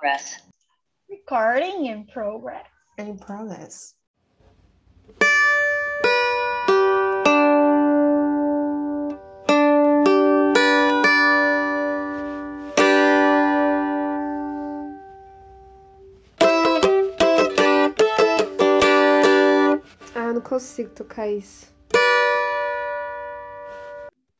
progress. Recording in progress. In progress. Ah, não consigo tocar isso.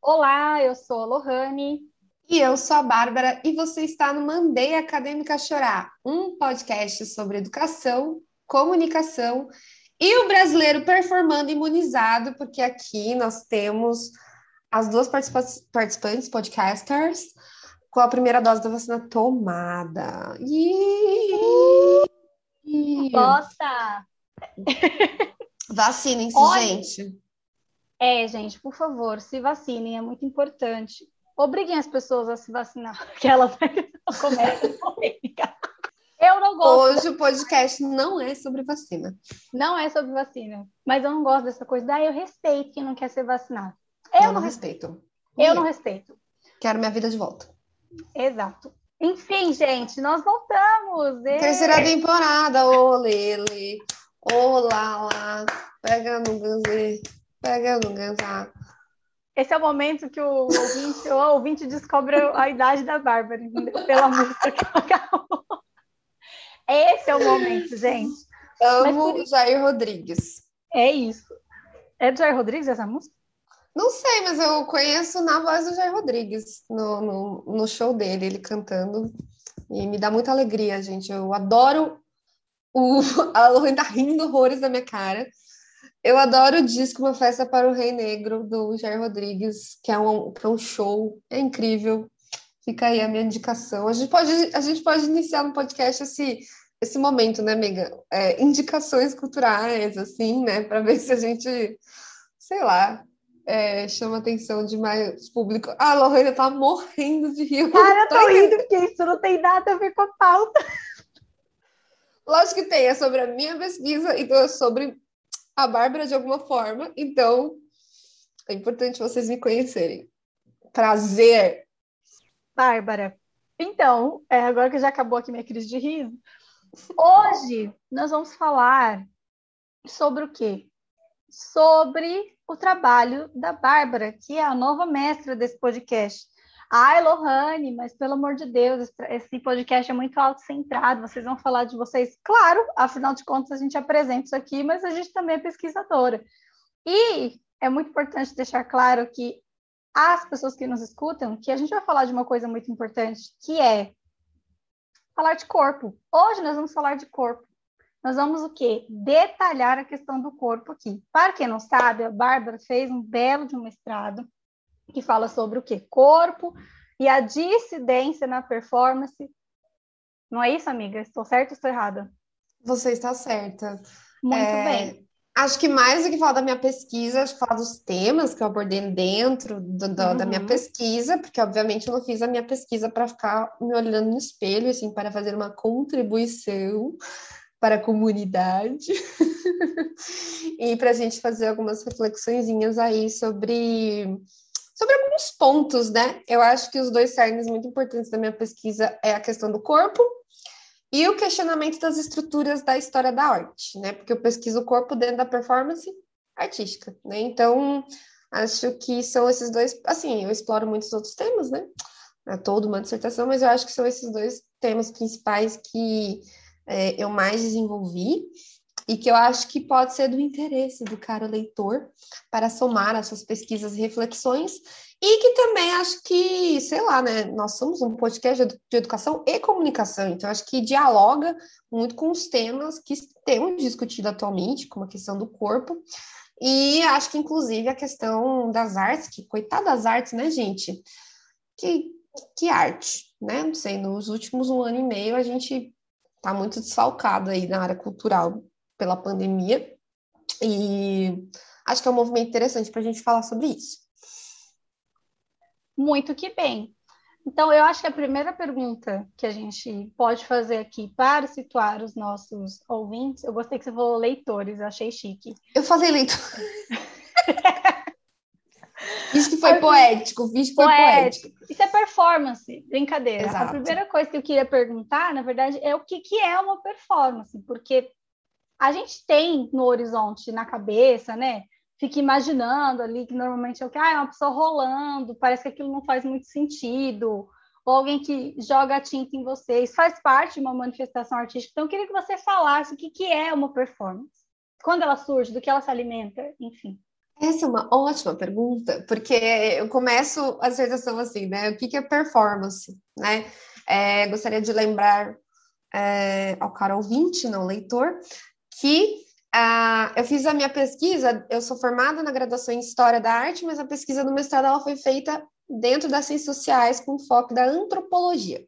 Olá, eu sou a Lohane. E eu sou a Bárbara e você está no Mandei Acadêmica Chorar, um podcast sobre educação, comunicação e o brasileiro performando imunizado, porque aqui nós temos as duas participa participantes, podcasters, com a primeira dose da vacina tomada. Bosta! Vacinem-se, Olha. gente. É, gente, por favor, se vacinem, é muito importante. Obriguem as pessoas a se vacinar, que elas começam polêmica. Eu não gosto, Hoje o podcast não é sobre vacina. não é sobre vacina, mas eu não gosto dessa coisa. Daí eu respeito quem não quer ser vacinado. Eu, Eu não, não respeito. eu não respeito. Quero minha vida de volta. Exato. Enfim, gente, nós voltamos. Ê! Terceira temporada, ô Lele. Olá lá. Pega no ganzê. Pega no ganzá. Esse é o momento que o ouvinte, o ouvinte descobre a idade da Bárbara, pela música que ela acabou. Esse é o momento, gente. Amo por- Jair Rodrigues. É isso. É do Jair Rodrigues essa música? Não sei, mas eu conheço na voz do Jair Rodrigues, no, no, no show dele, ele cantando. E me dá muita alegria, gente. Eu adoro o. A Lorraine tá rindo horrores da minha cara. Eu adoro o disco Uma Festa para o Rei Negro, do Jair Rodrigues, que é um, que é um show. É incrível. Fica aí a minha indicação. A gente pode, a gente pode iniciar no podcast esse, esse momento, né, amiga? É, indicações culturais, assim, né? Para ver se a gente, sei lá, é, chama atenção de mais público. Ah, a Lorraine tá morrendo de rir. Cara, eu Tô tô rindo porque isso não tem nada a ver com a pauta. Lógico que tem, é sobre a minha pesquisa, então é sobre a Bárbara de alguma forma. Então, é importante vocês me conhecerem. Prazer! Bárbara, então, é, agora que já acabou aqui minha crise de riso, hoje nós vamos falar sobre o quê? Sobre o trabalho da Bárbara, que é a nova mestra desse podcast. Ai, Lohane, mas pelo amor de Deus, esse- podcast é muito autocentrado, vocês vão falar de vocês. Claro, afinal de contas, a gente apresenta isso aqui, mas a gente também é pesquisadora. E é muito importante deixar claro que as pessoas que nos escutam, que a gente vai falar de uma coisa muito importante, que é falar de corpo. Hoje nós vamos falar de corpo. Nós vamos o quê? Detalhar a questão do corpo aqui. Para quem não sabe, a Bárbara fez um belo de um mestrado que fala sobre o quê? Corpo e a dissidência na performance. Não é isso, amiga? Estou certa ou estou errada? Você está certa. Muito É, bem. Acho que mais do que falar da minha pesquisa, acho que falar dos temas que eu abordei dentro do- do- da minha Uhum. pesquisa, porque obviamente eu não fiz a minha pesquisa para ficar me olhando no espelho, assim, para fazer uma contribuição para a comunidade e para a gente fazer algumas reflexõezinhas aí sobre sobre alguns pontos, né? Eu acho que os dois cernes muito importantes da minha pesquisa é a questão do corpo e o questionamento das estruturas da história da arte, né? Porque eu pesquiso o corpo dentro da performance artística, né? Então, acho que são esses dois, assim, eu exploro muitos outros temas, né? É toda uma dissertação, mas eu acho que são esses dois temas principais que é, eu mais desenvolvi e que eu acho que pode ser do interesse do cara leitor para somar as suas pesquisas e reflexões e que também acho que, sei lá, né? Nós somos um podcast de edu- de educação e comunicação, então acho que dialoga muito com os temas que temos discutido atualmente, como a questão do corpo, e acho que inclusive a questão das artes, que coitada das artes, né, gente? Que, que arte, né? Não sei, nos últimos um ano e meio a gente tá muito desfalcado aí na área cultural pela pandemia, e acho que é um movimento interessante para a gente falar sobre isso. Muito que bem. Então, eu acho que a primeira pergunta que a gente pode fazer aqui para situar os nossos ouvintes, eu gostei que você falou leitores, eu achei chique. Eu fazia leitura. Isso que foi poético, isso foi poético. poético. Isso é performance, brincadeira. Exato. A primeira coisa que eu queria perguntar, na verdade, é o que, que é uma performance, porque a gente tem no horizonte, na cabeça, né? Fica imaginando ali que normalmente é o que ah, é uma pessoa rolando, parece que aquilo não faz muito sentido, ou alguém que joga tinta em vocês, faz parte de uma manifestação artística. Então, eu queria que você falasse o que, que é uma performance, quando ela surge, do que ela se alimenta, enfim. Essa é uma ótima pergunta, porque eu começo a dissertação assim, né? O que, que é performance, né? É, gostaria de lembrar é, ao cara ouvinte, não leitor, que eu fiz a minha pesquisa, eu sou formada na graduação em História da Arte, mas a pesquisa do mestrado ela foi feita dentro das ciências sociais com foco da antropologia.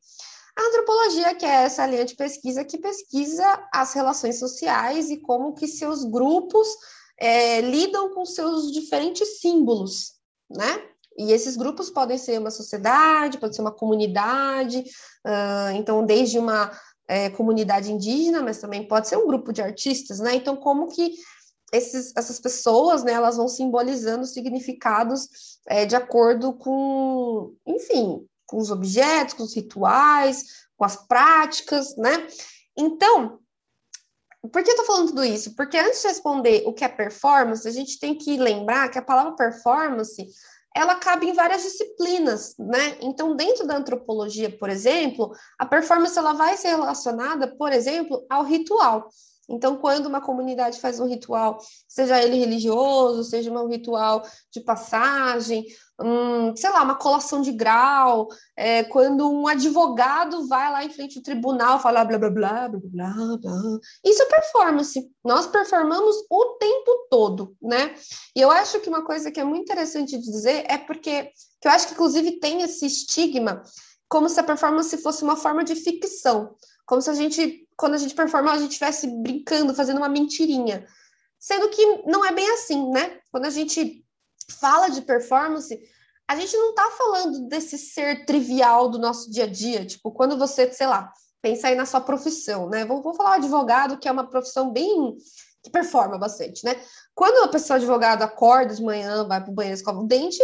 A antropologia, que é essa linha de pesquisa que pesquisa as relações sociais e como que seus grupos é, lidam com seus diferentes símbolos, né? E esses grupos podem ser uma sociedade, pode ser uma comunidade, uh, então desde uma é, comunidade indígena, mas também pode ser um grupo de artistas, né? Então, como que esses, essas pessoas, né, elas vão simbolizando significados é, de acordo com, enfim, com os objetos, com os rituais, com as práticas, né? Então, por que eu tô falando tudo isso? Porque antes de responder o que é performance, a gente tem que lembrar que a palavra performance ela cabe em várias disciplinas, né? Então, dentro da antropologia, por exemplo, a performance ela vai ser relacionada, por exemplo, ao ritual. Então, quando uma comunidade faz um ritual, seja ele religioso, seja um ritual de passagem, um, sei lá, uma colação de grau, é, quando um advogado vai lá em frente ao tribunal falar blá blá blá blá blá blá, isso é performance. Nós performamos o tempo todo, né? E eu acho que uma coisa que é muito interessante dizer é porque que eu acho que inclusive tem esse estigma como se a performance fosse uma forma de ficção, como se a gente quando a gente performa, a gente estivesse brincando, fazendo uma mentirinha. Sendo que não é bem assim, né? Quando a gente fala de performance, a gente não tá falando desse ser trivial do nosso dia a dia. Tipo, quando você, sei lá, pensa aí na sua profissão, né? Vou, vou falar advogado, que é uma profissão bem que performa bastante, né? Quando a pessoa advogado acorda de manhã, vai para o banheiro, escova o dente,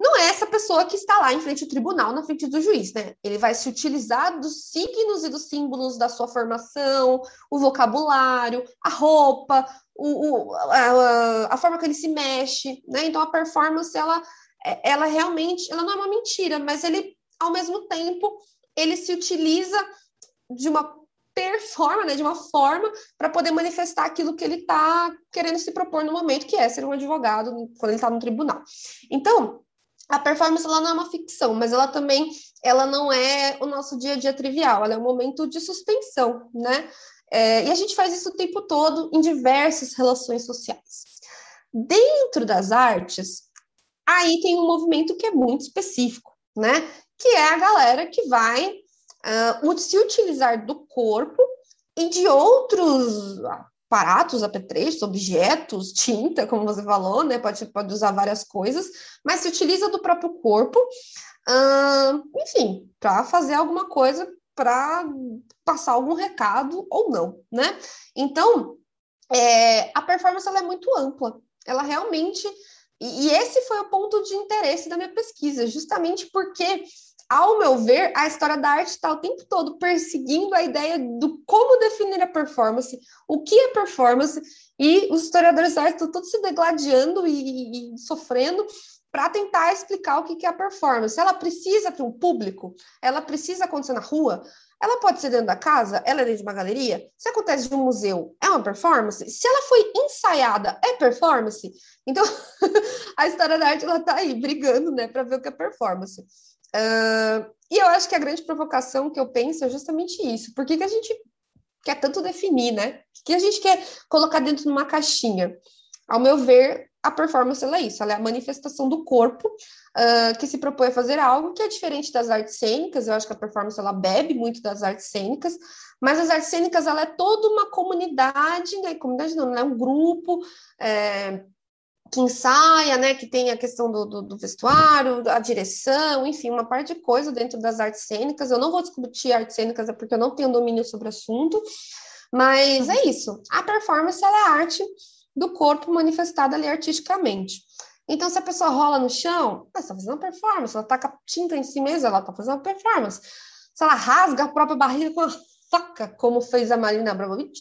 não é essa pessoa que está lá em frente ao tribunal, na frente do juiz, né? Ele vai se utilizar dos signos e dos símbolos da sua formação, o vocabulário, a roupa, o, o a, a, forma que ele se mexe, né? Então a performance, ela, é, ela realmente, ela não é uma mentira, mas ele, ao mesmo tempo, ele se utiliza de uma performa, né, de uma forma para poder manifestar aquilo que ele está querendo se propor no momento, que é ser um advogado quando ele está no tribunal. Então, a performance ela não é uma ficção, mas ela também ela não é o nosso dia a dia trivial, ela é um momento de suspensão, né? É, e a gente faz isso o tempo todo em diversas relações sociais. Dentro das artes, aí tem um movimento que é muito específico, né? Que é a galera que vai uh, se utilizar do corpo e de outros aparatos, apetrechos, objetos, tinta, como você falou, né? Pode, pode usar várias coisas, mas se utiliza do próprio corpo, enfim, para fazer alguma coisa, para passar algum recado ou não, né? Então, é, a performance ela é muito ampla, ela realmente. E, e esse foi o ponto de interesse da minha pesquisa, justamente porque ao meu ver, a história da arte está o tempo todo perseguindo a ideia do como definir a performance, o que é performance, e os historiadores da arte estão todos se degladiando e, e sofrendo para tentar explicar o que é a performance. Ela precisa para um público? Ela precisa acontecer na rua? Ela pode ser dentro da casa? Ela é dentro de uma galeria? Se acontece de um museu, é uma performance? Se ela foi ensaiada, é performance? Então, a história da arte ela tá aí brigando, né, para ver o que é performance. Uh, e eu acho que a grande provocação que eu penso é justamente isso. Por que, que a gente quer tanto definir, né? O que a gente quer colocar dentro de uma caixinha? Ao meu ver, a performance é isso, ela é a manifestação do corpo uh, que se propõe a fazer algo que é diferente das artes cênicas. Eu acho que a performance ela bebe muito das artes cênicas, mas as artes cênicas ela é toda uma comunidade, né? Comunidade não, é um grupo. É que ensaia, né, que tem a questão do, do, do, vestuário, a direção, enfim, uma parte de coisa dentro das artes cênicas. Eu não vou discutir artes cênicas é porque eu não tenho domínio sobre o assunto, mas é isso. A performance é a arte do corpo manifestada ali artisticamente. Então, se a pessoa rola no chão, ela está fazendo uma performance, ela taca tinta em si mesma, ela está fazendo uma performance. Se ela rasga a própria barriga com a faca, como fez a Marina Abramovic,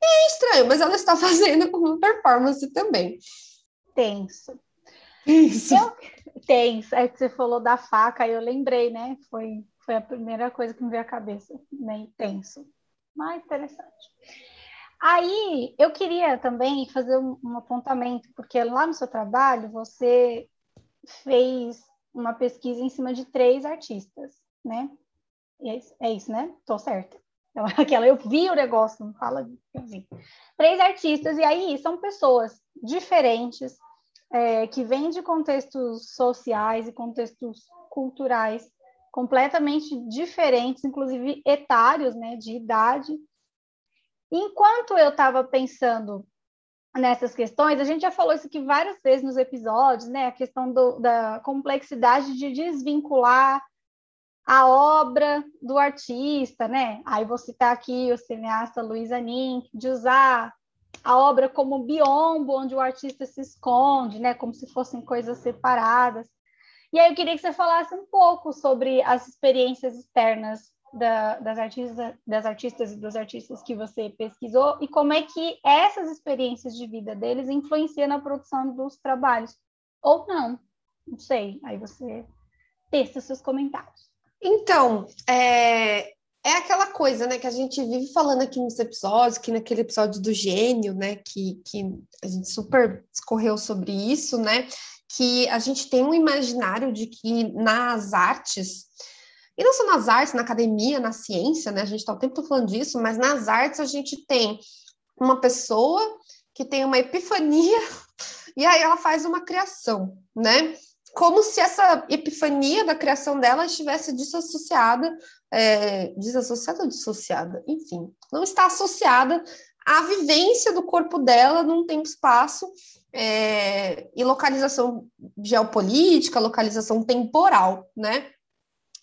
é estranho, mas ela está fazendo uma performance também. Tenso. Isso. Eu, tenso. É que você falou da faca, eu lembrei, né? Foi, foi a primeira coisa que me veio à cabeça. Meio tenso. Mas interessante. Aí eu queria também fazer um, um apontamento, porque lá no seu trabalho você fez uma pesquisa em cima de três artistas, né? É isso, é isso né? Tô certa. Então, aquela, eu vi o negócio, não fala assim. Três artistas, e aí são pessoas diferentes, é, que vêm de contextos sociais e contextos culturais completamente diferentes, inclusive etários, né, de idade. Enquanto eu estava pensando nessas questões, a gente já falou isso aqui várias vezes nos episódios, né, a questão do, da complexidade de desvincular a obra do artista, né? Aí vou citar aqui o cineasta Luiz Anin, de usar a obra como biombo, onde o artista se esconde, né? Como se fossem coisas separadas. E aí eu queria que você falasse um pouco sobre as experiências externas da, das, artistas, das artistas e dos artistas que você pesquisou e como é que essas experiências de vida deles influenciam na produção dos trabalhos. Ou não, não sei. Aí você testa seus comentários. Então, é, é aquela coisa, né, que a gente vive falando aqui nos episódios, que naquele episódio do gênio, né, que, que a gente super escorreu sobre isso, né, que a gente tem um imaginário de que nas artes, e não só nas artes, na academia, na ciência, né, a gente está o tempo todo falando disso, mas nas artes a gente tem uma pessoa que tem uma epifania e aí ela faz uma criação, né? Como se essa epifania da criação dela estivesse desassociada, é, desassociada ou dissociada, enfim, não está associada à vivência do corpo dela num tempo-espaço é, e localização geopolítica, localização temporal, né?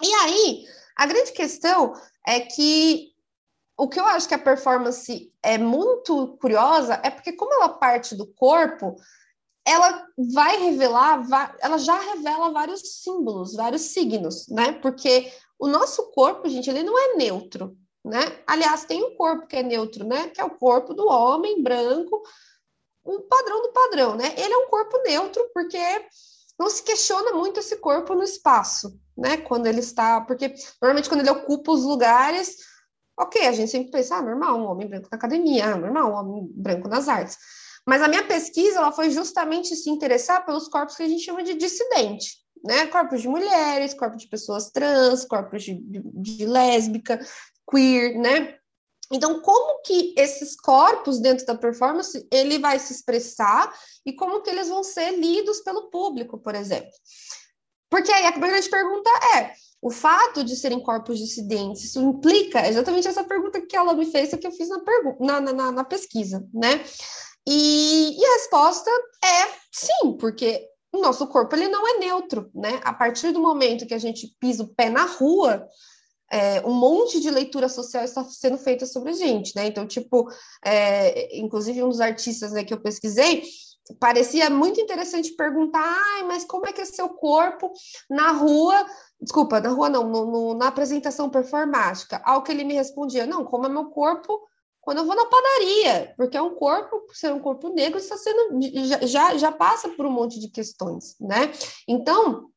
E aí, a grande questão é que o que eu acho que a performance é muito curiosa é porque, como ela parte do corpo, ela vai revelar, ela já revela vários símbolos, vários signos, né? Porque o nosso corpo, gente, ele não é neutro, né? Aliás, tem um corpo que é neutro, né? Que é o corpo do homem branco, o padrão do padrão, né? Ele é um corpo neutro porque não se questiona muito esse corpo no espaço, né? Quando ele está, porque normalmente quando ele ocupa os lugares, ok, a gente sempre pensa, ah, normal, um homem branco na academia, ah, normal, um homem branco nas artes. Mas a minha pesquisa ela foi justamente se interessar pelos corpos que a gente chama de dissidente, né? Corpos de mulheres, corpos de pessoas trans, corpos de, de, lésbica, queer, né? Então, como que esses corpos dentro da performance ele vai se expressar e como que eles vão ser lidos pelo público, por exemplo? Porque aí a grande pergunta é: o fato de serem corpos dissidentes, isso implica exatamente essa pergunta que ela me fez, que eu fiz na, na, na, na pesquisa, né? E, e a resposta é sim, porque o nosso corpo ele não é neutro, né? A partir do momento que a gente pisa o pé na rua, é, um monte de leitura social está sendo feita sobre a gente, né? Então, tipo, é, inclusive um dos artistas né, que eu pesquisei, parecia muito interessante perguntar, ai, mas como é que é seu corpo na rua? Desculpa, na rua não, no, no, na apresentação performática. Ao que ele me respondia, não, como é meu corpo quando eu vou na padaria, porque é um corpo, ser um corpo negro, está sendo, já, já, passa por um monte de questões, né? Então,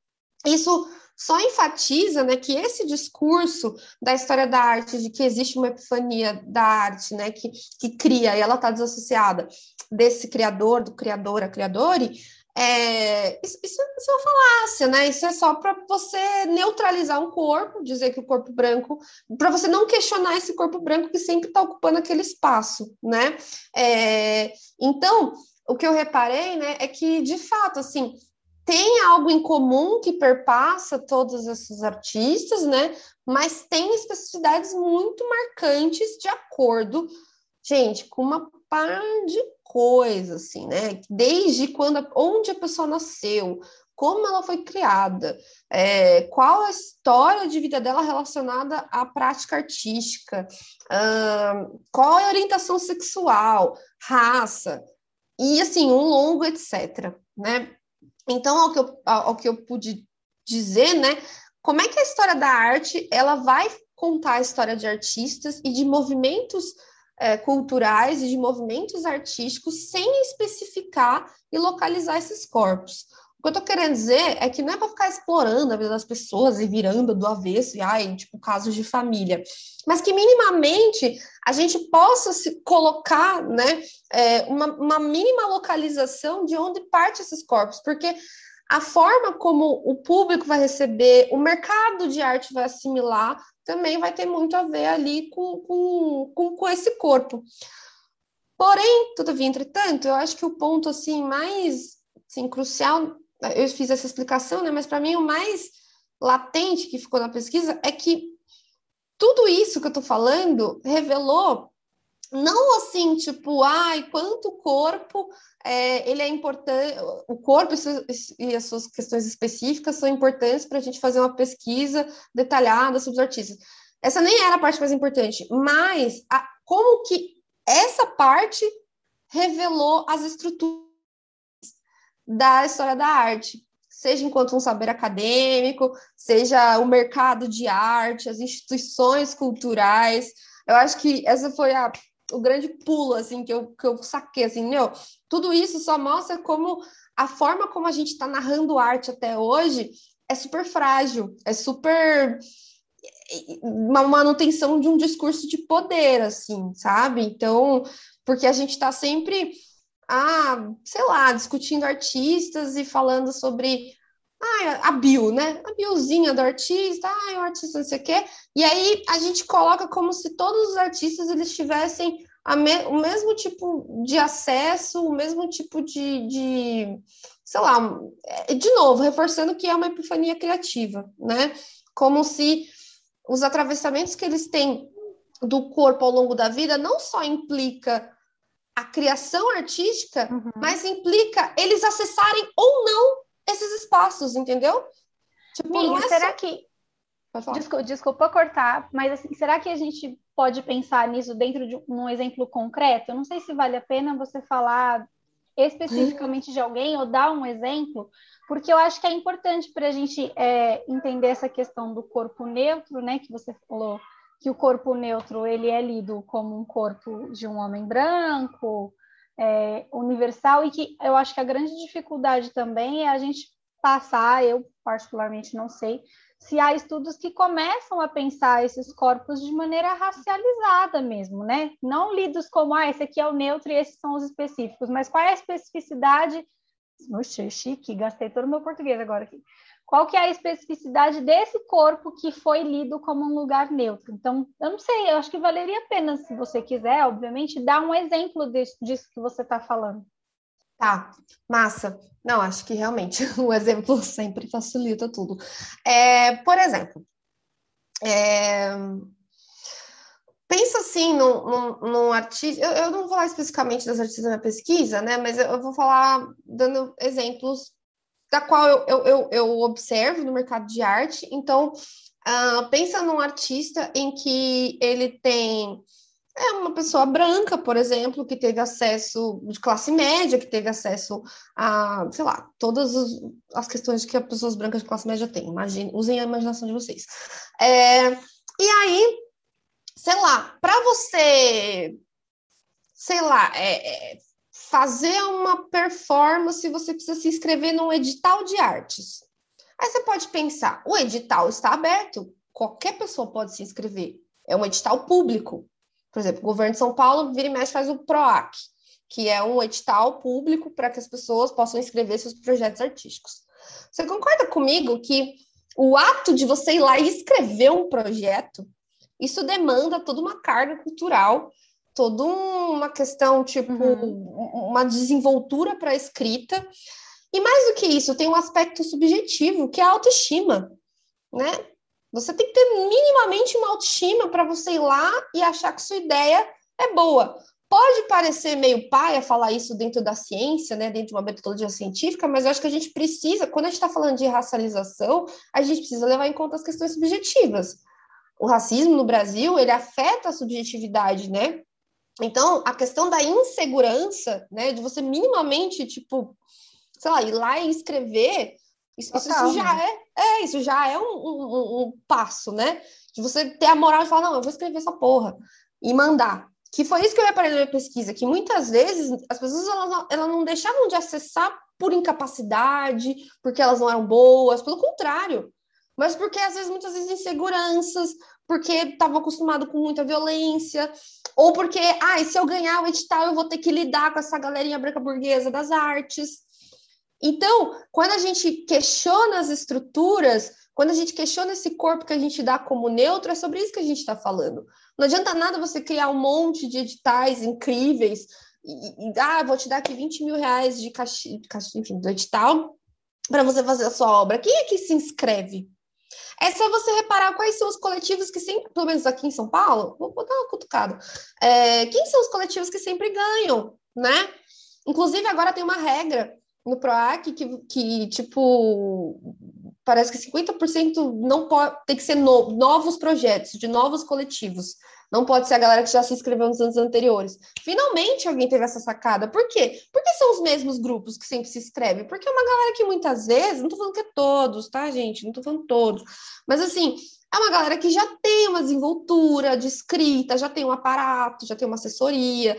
isso só enfatiza né, que esse discurso da história da arte, de que existe uma epifania da arte, né, que, que cria e ela está desassociada desse criador, do criador a criadore, é, isso, isso, é uma falácia, né? Isso é só para você neutralizar um corpo, dizer que o corpo branco, para você não questionar esse corpo branco que sempre está ocupando aquele espaço, né? É, então, o que eu reparei, né, é que de fato, assim, tem algo em comum que perpassa todos esses artistas, né? Mas tem especificidades muito marcantes de acordo, gente, com uma par de coisa, assim, né? Desde quando, onde a pessoa nasceu, como ela foi criada, é, qual a história de vida dela relacionada à prática artística, uh, qual é a orientação sexual, raça, e assim, um longo etc, né? Então, ao que eu, ao que eu pude dizer, né, como é que a história da arte ela vai contar a história de artistas e de movimentos é, culturais e de movimentos artísticos sem especificar e localizar esses corpos. O que eu tô querendo dizer é que não é para ficar explorando a vida das pessoas e virando do avesso, e ai, tipo, casos de família, mas que minimamente a gente possa se colocar, né, é, uma, uma mínima localização de onde parte esses corpos, porque a forma como o público vai receber, o mercado de arte vai assimilar, também vai ter muito a ver ali com, com, com, com esse corpo. Porém, todavia, entretanto, eu acho que o ponto assim mais assim, crucial, eu fiz essa explicação, né, mas para mim o mais latente que ficou na pesquisa é que tudo isso que eu estou falando revelou não assim, tipo, ai, quanto corpo é, ele é importante, o corpo e as suas questões específicas são importantes para a gente fazer uma pesquisa detalhada sobre os artistas. Essa nem era a parte mais importante, mas a, como que essa parte revelou as estruturas da história da arte, seja enquanto um saber acadêmico, seja o mercado de arte, as instituições culturais. Eu acho que essa foi a o grande pulo, assim, que eu, que eu saquei, assim, meu, tudo isso só mostra como a forma como a gente está narrando arte até hoje é super frágil, é super uma manutenção de um discurso de poder, assim, sabe? Então, porque a gente está sempre, ah, sei lá, discutindo artistas e falando sobre ah, a bio, né? A biozinha do artista, ah, o artista não sei o quê. E aí a gente coloca como se todos os artistas eles tivessem me, o mesmo tipo de acesso, o mesmo tipo de, de, sei lá, é, de novo, reforçando que é uma epifania criativa, né? Como se os atravessamentos que eles têm do corpo ao longo da vida não só implica a criação artística, uhum. mas implica eles acessarem ou não esses espaços, entendeu? Tipo, Minha, é será só... que. Desculpa, desculpa, cortar, mas assim, será que a gente pode pensar nisso dentro de um exemplo concreto? Eu não sei se vale a pena você falar especificamente de alguém ou dar um exemplo, porque eu acho que é importante para a gente é, entender essa questão do corpo neutro, né? Que você falou que o corpo neutro ele é lido como um corpo de um homem branco, é, universal e que eu acho que a grande dificuldade também é a gente passar, eu particularmente não sei, se há estudos que começam a pensar esses corpos de maneira racializada mesmo, né? Não lidos como, ah, esse aqui é o neutro e esses são os específicos, mas qual é a especificidade? Oxe, chique, gastei todo o meu português agora aqui. Qual que é a especificidade desse corpo que foi lido como um lugar neutro? Então, eu não sei, eu acho que valeria a pena, se você quiser, obviamente, dar um exemplo disso, disso que você está falando. Tá, massa. Não, acho que realmente o exemplo sempre facilita tudo. É, por exemplo, é, pensa assim num, num, artista. Eu, eu, não vou falar especificamente das artistas na pesquisa, né? Mas eu, eu vou falar dando exemplos da qual eu, eu, eu, eu observo no mercado de arte. Então, uh, pensa num artista em que ele tem é uma pessoa branca, por exemplo, que teve acesso de classe média, que teve acesso a, sei lá, todas as questões que as pessoas brancas de classe média têm. Imagine, usem a imaginação de vocês. É, e aí, sei lá, para você, sei lá, é, é, fazer uma performance, você precisa se inscrever num edital de artes. Aí você pode pensar, o edital está aberto, qualquer pessoa pode se inscrever. É um edital público. Por exemplo, o governo de São Paulo vira e mexe faz o PROAC, que é um edital público para que as pessoas possam inscrever seus projetos artísticos. Você concorda comigo que o ato de você ir lá e escrever um projeto, isso demanda toda uma carga cultural toda uma questão, tipo, uhum. uma desenvoltura para a escrita. E mais do que isso, tem um aspecto subjetivo, que é a autoestima, né? Você tem que ter minimamente uma autoestima para você ir lá e achar que sua ideia é boa. Pode parecer meio paia falar isso dentro da ciência, né, dentro de uma metodologia científica, mas eu acho que a gente precisa, quando a gente está falando de racialização, a gente precisa levar em conta as questões subjetivas. O racismo no Brasil, ele afeta a subjetividade, né? Então, a questão da insegurança, né, de você minimamente, tipo, sei lá, ir lá e escrever, isso, isso, isso já é, é, isso já é um, um, um, passo, né? De você ter a moral de falar, não, eu vou escrever essa porra e mandar. Que foi isso que eu reparei na minha pesquisa, que muitas vezes as pessoas elas, elas não deixavam de acessar por incapacidade, porque elas não eram boas, pelo contrário. Mas porque às vezes, muitas vezes, inseguranças, porque estavam acostumados com muita violência, ou porque, ah, se eu ganhar o edital, eu vou ter que lidar com essa galerinha branca burguesa das artes. Então, quando a gente questiona as estruturas, quando a gente questiona esse corpo que a gente dá como neutro, é sobre isso que a gente está falando. Não adianta nada você criar um monte de editais incríveis e, e ah, vou te dar aqui 20 mil reais de caixa, enfim, do edital para você fazer a sua obra. Quem é que se inscreve? É só você reparar quais são os coletivos que sempre, pelo menos aqui em São Paulo, vou botar uma cutucada. É, quem são os coletivos que sempre ganham, né? Inclusive, agora tem uma regra no PROAC que, que tipo, parece que 50% não pode tem que ser no, novos projetos, de novos coletivos. Não pode ser a galera que já se inscreveu nos anos anteriores. Finalmente alguém teve essa sacada. Por quê? Porque são os mesmos grupos que sempre se inscrevem. Porque é uma galera que muitas vezes, não tô falando que é todos, tá, gente? Não tô falando todos. Mas assim, é uma galera que já tem uma desenvoltura de escrita, já tem um aparato, já tem uma assessoria.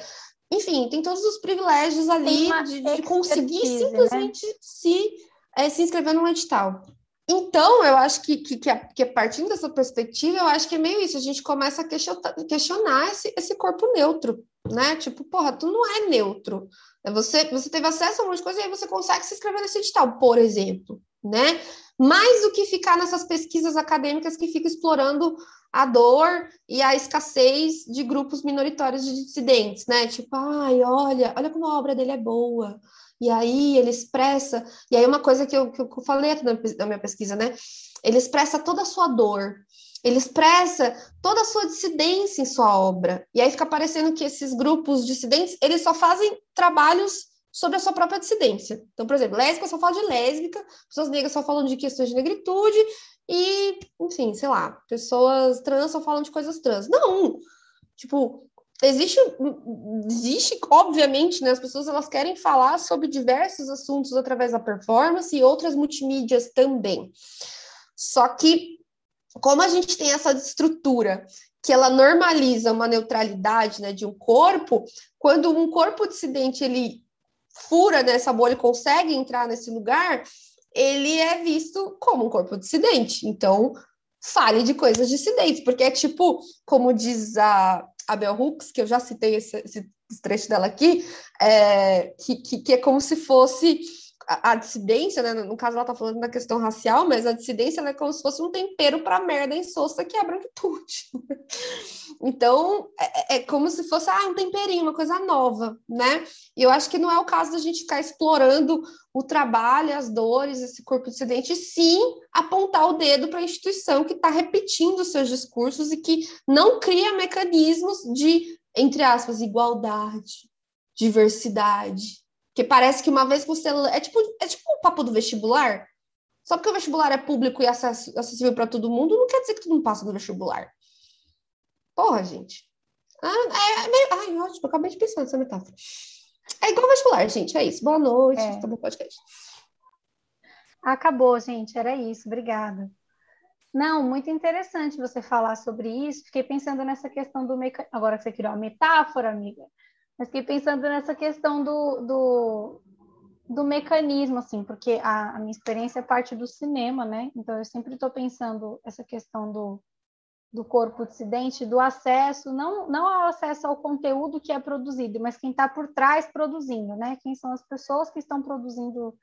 Enfim, tem todos os privilégios ali de, de, conseguir né? simplesmente né? se, é, se inscrever no edital. Então, eu acho que, que, que, a, que, partindo dessa perspectiva, eu acho que é meio isso, a gente começa a questionar, questionar esse, esse corpo neutro, né? Tipo, porra, tu não é neutro. É você, você teve acesso a um monte de coisa e aí você consegue se inscrever nesse edital, por exemplo, né? Mais do que ficar nessas pesquisas acadêmicas que ficam explorando a dor e a escassez de grupos minoritários de dissidentes, né? Tipo, ai, olha, olha como a obra dele é boa, e aí ele expressa, e aí uma coisa que eu, que eu falei aqui na, minha pesquisa, né? Ele expressa toda a sua dor, ele expressa toda a sua dissidência em sua obra. E aí fica parecendo que esses grupos dissidentes, eles só fazem trabalhos sobre a sua própria dissidência. Então, por exemplo, lésbica só fala de lésbica, pessoas negras só falam de questões de negritude, e, enfim, sei lá, pessoas trans só falam de coisas trans. Não! Tipo, existe, existe, obviamente, né, as pessoas elas querem falar sobre diversos assuntos através da performance e outras multimídias também. Só que, como a gente tem essa estrutura que ela normaliza uma neutralidade né, de um corpo, quando um corpo dissidente ele fura nessa bolha consegue entrar nesse lugar, ele é visto como um corpo dissidente. Então, fale de coisas dissidentes, porque é tipo, como diz a Bell Hooks, que eu já citei esse, esse trecho dela aqui, é, que, que, que, é como se fosse a, a dissidência, né? No caso, ela está falando da questão racial, mas a dissidência é como se fosse um tempero para merda insossa que é a branquitude. então, é, é, como se fosse ah, um temperinho, uma coisa nova, né? E eu acho que não é o caso da gente ficar explorando o trabalho, as dores, esse corpo dissidente, sim apontar o dedo para a instituição que está repetindo seus discursos e que não cria mecanismos de, entre aspas, igualdade, diversidade. Que parece que uma vez que você. É tipo, é tipo o papo do vestibular. Só porque o vestibular é público e acessível para todo mundo, não quer dizer que todo mundo passa no vestibular. Porra, gente. Ah, é, é meio... Ai, ótimo, acabei de pensar nessa metáfora. É igual vestibular, gente. É isso. Boa noite. É. Tá bom podcast. Acabou, gente. Era isso. Obrigada. Não, muito interessante você falar sobre isso. Fiquei pensando nessa questão do mecanismo. Agora que você criou a metáfora, amiga. Mas fiquei pensando nessa questão do, do, do mecanismo, assim, porque a, a, minha experiência é parte do cinema, né? Então eu sempre estou pensando essa questão do, do corpo dissidente, do acesso, não, não ao acesso ao conteúdo que é produzido, mas quem está por trás produzindo, né? Quem são as pessoas que estão produzindo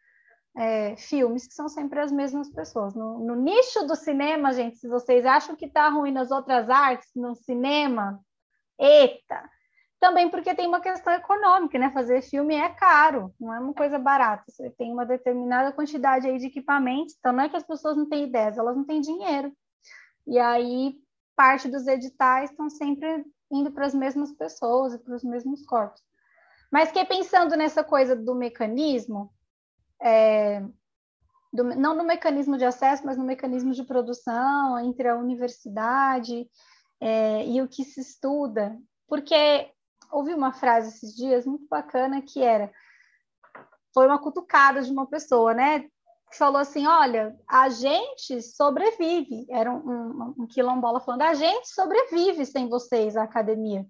é, filmes, que são sempre as mesmas pessoas. No, no nicho do cinema, gente, se vocês acham que está ruim nas outras artes, no cinema, eita! Também porque tem uma questão econômica, né? Fazer filme é caro, não é uma coisa barata. Você tem uma determinada quantidade aí de equipamentos, então não é que as pessoas não têm ideias, elas não têm dinheiro. E aí parte dos editais estão sempre indo para as mesmas pessoas e para os mesmos corpos. Mas que pensando nessa coisa do mecanismo, é, do, não no mecanismo de acesso, mas no mecanismo de produção entre a universidade é, e o que se estuda, porque ouvi uma frase esses dias muito bacana que era foi uma cutucada de uma pessoa, né? Que falou assim: olha, a gente sobrevive. Era um, um, um quilombola falando: a gente sobrevive sem vocês, a academia.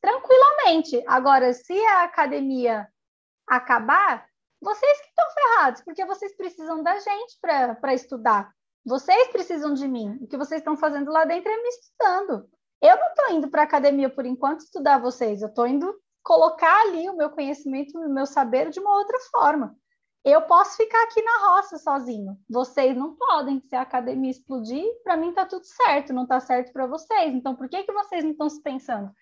Tranquilamente. Agora, se a academia acabar, vocês que estão ferrados, porque vocês precisam da gente para estudar. Vocês precisam de mim. O que vocês estão fazendo lá dentro é me estudando. Eu não estou indo para a academia por enquanto estudar vocês, eu estou indo colocar ali o meu conhecimento, o meu saber de uma outra forma. Eu posso ficar aqui na roça sozinho. Vocês não podem. Se a academia explodir, para mim está tudo certo, não está certo para vocês. Então, por que, que vocês não estão se pensando?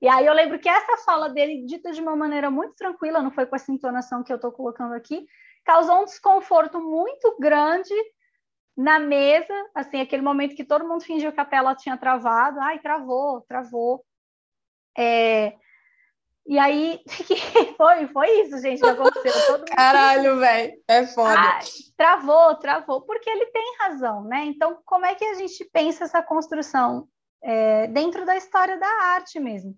E aí eu lembro que essa fala dele, dita de uma maneira muito tranquila, não foi com essa entonação que eu estou colocando aqui, causou um desconforto muito grande na mesa, assim, aquele momento que todo mundo fingiu que a tela tinha travado, ai, travou, travou. É... E aí, foi, foi isso, gente, que aconteceu. Todo Caralho, velho, é foda. Ai, travou, travou, porque ele tem razão, né? Então, como é que a gente pensa essa construção é, dentro da história da arte mesmo?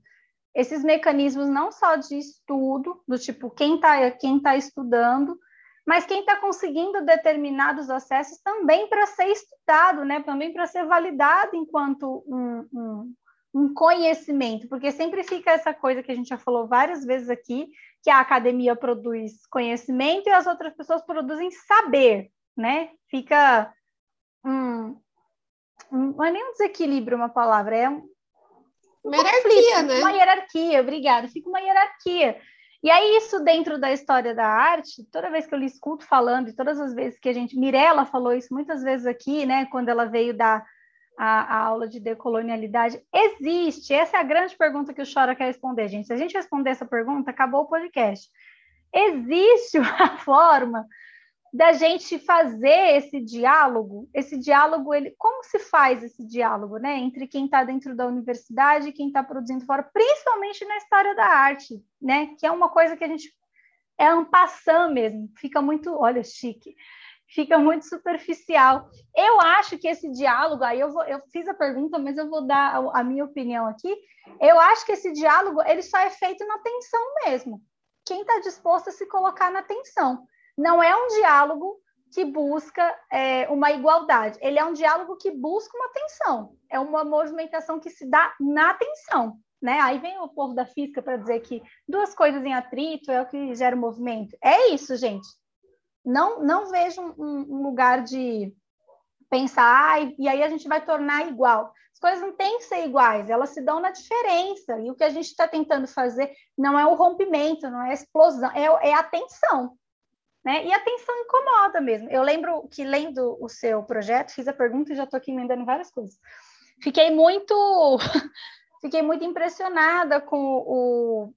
esses mecanismos não só de estudo, do tipo quem está quem tá estudando, mas quem está conseguindo determinados acessos também para ser estudado, né? também para ser validado enquanto um, um, um, conhecimento, porque sempre fica essa coisa que a gente já falou várias vezes aqui, que a academia produz conhecimento e as outras pessoas produzem saber, né? Fica um, um não é nem um desequilíbrio uma palavra, é um, uma hierarquia, né? Uma hierarquia, obrigada. Fica uma hierarquia. E aí, isso dentro da história da arte, toda vez que eu lhe escuto falando, e todas as vezes que a gente. Mirella falou isso muitas vezes aqui, né? Quando ela veio dar a, a, aula de decolonialidade. Existe? Essa é a grande pergunta que o Chora quer responder, gente. Se a gente responder essa pergunta, acabou o podcast. Existe uma forma da gente fazer esse diálogo, esse diálogo, ele, como se faz esse diálogo, né, entre quem está dentro da universidade e quem está produzindo fora, principalmente na história da arte, né, que é uma coisa que a gente é um passão mesmo, fica muito, olha, chique, fica muito superficial. Eu acho que esse diálogo, aí eu, vou, eu fiz a pergunta, mas eu vou dar a, a minha opinião aqui. Eu acho que esse diálogo ele só é feito na tensão mesmo. Quem está disposto a se colocar na tensão não é um diálogo que busca é, uma igualdade, ele é um diálogo que busca uma tensão, é uma movimentação que se dá na tensão. Né? Aí vem o povo da física para dizer que duas coisas em atrito é o que gera o movimento. É isso, gente. Não, não vejo um, um lugar de pensar, ah, e aí a gente vai tornar igual. As coisas não têm que ser iguais, elas se dão na diferença. E o que a gente está tentando fazer não é o rompimento, não é a explosão, é, é a tensão. Né? E a tensão incomoda mesmo. Eu lembro que lendo o seu projeto, fiz a pergunta e já estou aqui emendando várias coisas. Fiquei muito, fiquei muito impressionada com o,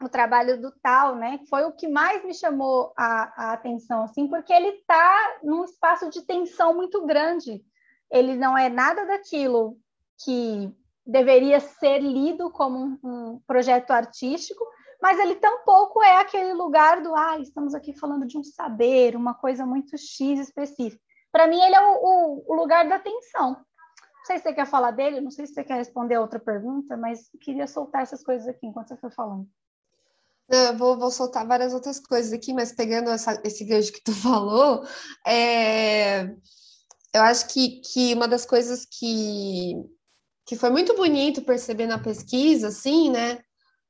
o trabalho do Tal, né? Foi o que mais me chamou a, a atenção, assim, porque ele está num espaço de tensão muito grande. Ele não é nada daquilo que deveria ser lido como um, um projeto artístico, mas ele tampouco é aquele lugar do, ah, estamos aqui falando de um saber, uma coisa muito X específica. Para mim, ele é o, o, o, lugar da atenção. Não sei se você quer falar dele, não sei se você quer responder a outra pergunta, mas queria soltar essas coisas aqui enquanto você foi falando. Eu vou, vou soltar várias outras coisas aqui, mas pegando essa, esse gancho que tu falou, é, eu acho que, que uma das coisas que, que foi muito bonito perceber na pesquisa, assim, né,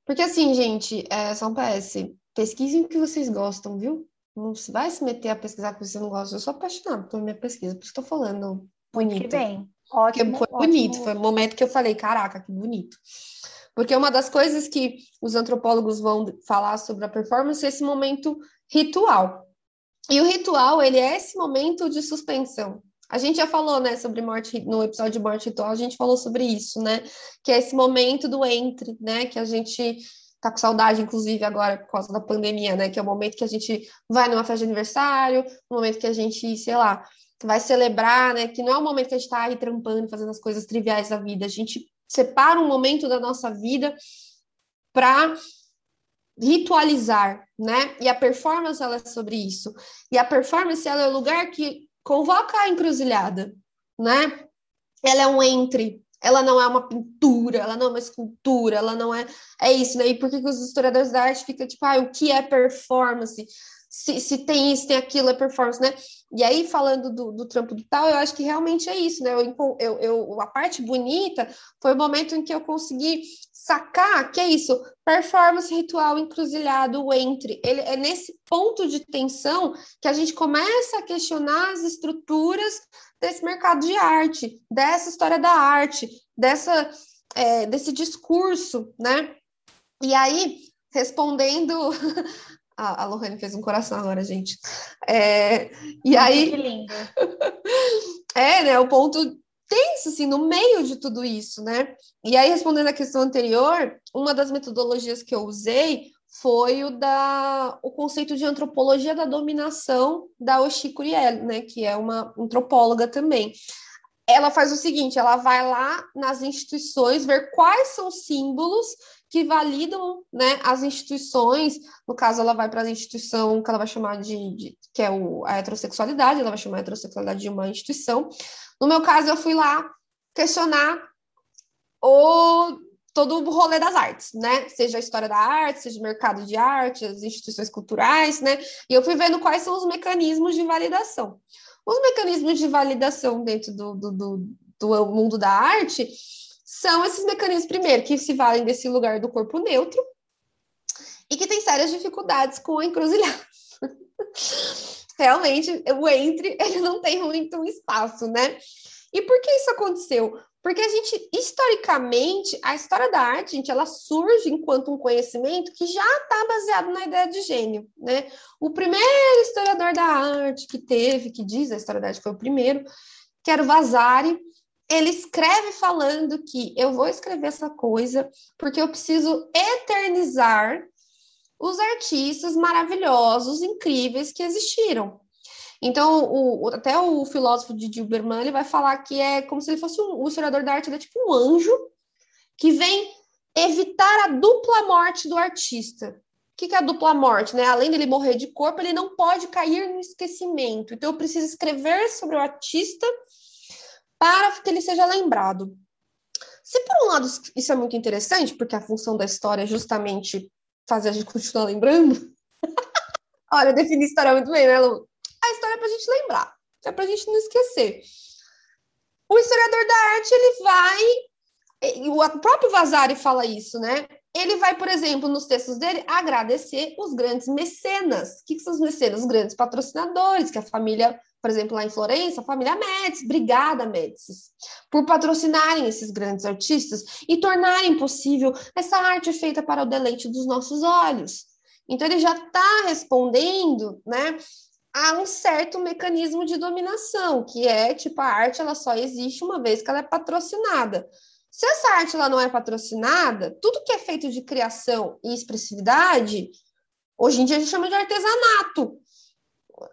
porque assim, gente, é só um PS. Pesquisem o que vocês gostam, viu? Não vai se meter a pesquisar o que você não gosta. Eu sou apaixonada pela minha pesquisa, por isso estou falando bonito. Que bem. Ótimo, foi ótimo. bonito, foi o momento que eu falei, caraca, que bonito. Porque uma das coisas que os antropólogos vão falar sobre a performance é esse momento ritual. E o ritual, ele é esse momento de suspensão. A gente já falou, né, sobre morte no episódio de morte ritual, a gente falou sobre isso, né? Que é esse momento do entre, né? Que a gente tá com saudade, inclusive, agora por causa da pandemia, né? Que é o momento que a gente vai numa festa de aniversário, o momento que a gente, sei lá, vai celebrar, né? Que não é o momento que a gente tá aí trampando, fazendo as coisas triviais da vida. A gente separa um momento da nossa vida para ritualizar, né? E a performance ela é sobre isso. E a performance ela é o lugar que convoca a encruzilhada, né? Ela é um entre, ela não é uma pintura, ela não é uma escultura, ela não é. É isso, né? E por que, que os historiadores da arte ficam tipo, ah, o que é performance? Se, se tem isso, tem aquilo, é performance, né? E aí, falando do, do trampo do tal, eu acho que realmente é isso, né? Eu, eu, eu, a parte bonita foi o momento em que eu consegui sacar que é isso, performance ritual encruzilhado entre. Ele é nesse ponto de tensão que a gente começa a questionar as estruturas desse mercado de arte, dessa história da arte, dessa, é, desse discurso, né? E aí, respondendo. a, a Lohane fez um coração agora, gente. É, e aí. Que lindo. é, né? O ponto tenso, assim, no meio de tudo isso, né? E aí, respondendo a questão anterior, uma das metodologias que eu usei foi o da o conceito de antropologia da dominação da Oshi Kuriel, né, que é uma antropóloga também. Ela faz o seguinte, ela vai lá nas instituições ver quais são os símbolos que validam, né, as instituições. No caso, ela vai para a instituição que ela vai chamar de, de que é o, a heterossexualidade, ela vai chamar a heterossexualidade de uma instituição. No meu caso, eu fui lá questionar o todo o rolê das artes, né? Seja a história da arte, seja o mercado de arte, as instituições culturais, né? E eu fui vendo quais são os mecanismos de validação. Os mecanismos de validação dentro do, do, do, do mundo da arte são esses mecanismos, primeiro, que se valem desse lugar do corpo neutro e que tem sérias dificuldades com a encruzilhada. Realmente, o entre, ele não tem muito espaço, né? E por que isso aconteceu? Porque a gente, historicamente, a história da arte, gente, ela surge enquanto um conhecimento que já está baseado na ideia de gênio, né? O primeiro historiador da arte que teve, que diz a história da arte foi o primeiro, que era o Vasari, ele escreve falando que eu vou escrever essa coisa porque eu preciso eternizar os artistas maravilhosos, incríveis que existiram. Então, o, até o filósofo de Dilberman ele vai falar que é como se ele fosse um, o historiador da arte, ele é tipo um anjo que vem evitar a dupla morte do artista. O que, que é a dupla morte? Né? Além dele morrer de corpo, ele não pode cair no esquecimento. Então, eu preciso escrever sobre o artista para que ele seja lembrado. Se por um lado isso é muito interessante, porque a função da história é justamente fazer a gente continuar lembrando. Olha, eu defini história muito bem, né, Lu? A história é para a gente lembrar, é para a gente não esquecer. O historiador da arte, ele vai. O próprio Vasari fala isso, né? Ele vai, por exemplo, nos textos dele, agradecer os grandes mecenas. O que, que são os mecenas? Os grandes patrocinadores, que a família, por exemplo, lá em Florença, a família Médici, obrigada Médici, por patrocinarem esses grandes artistas e tornarem possível essa arte feita para o deleite dos nossos olhos. Então, ele já está respondendo, né? há um certo mecanismo de dominação, que é tipo a arte ela só existe uma vez que ela é patrocinada. Se essa arte ela não é patrocinada, tudo que é feito de criação e expressividade, hoje em dia a gente chama de artesanato.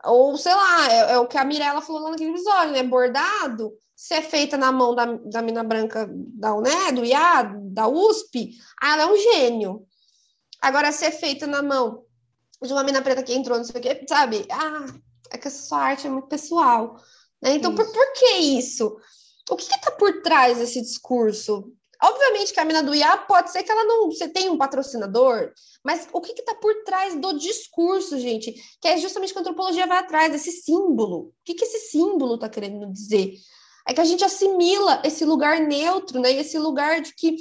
Ou, sei lá, é, é o que a Mirella falou lá naquele episódio, né? Bordado, se é feita na mão da, da mina branca da UNE, do IA, da USP, ela é um gênio. Agora, se é feita na mão de uma mina preta que entrou, não sei o quê, sabe? Ah, é que essa sua arte é muito pessoal. Né? Então, por, por, que isso? O que está por trás desse discurso? Obviamente que a mina do IA pode ser que ela não. Você tem um patrocinador, mas o que está por trás do discurso, gente? Que é justamente que a antropologia vai atrás desse símbolo. O que, que esse símbolo está querendo dizer? É que a gente assimila esse lugar neutro, né? Esse lugar de que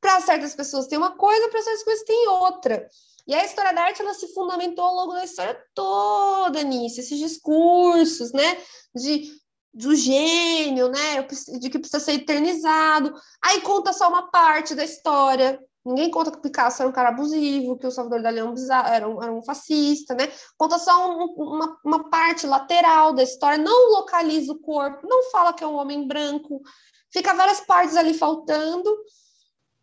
para certas pessoas tem uma coisa, para certas coisas tem outra. E a história da arte ela se fundamentou ao longo da história toda nisso, esses discursos, né, de do gênio, né, de que precisa ser eternizado. Aí conta só uma parte da história. Ninguém conta que o Picasso era um cara abusivo, que o Salvador Dalí era um, era um, era um fascista, né? Conta só um, uma, uma parte lateral da história, não localiza o corpo, não fala que é um homem branco. Fica várias partes ali faltando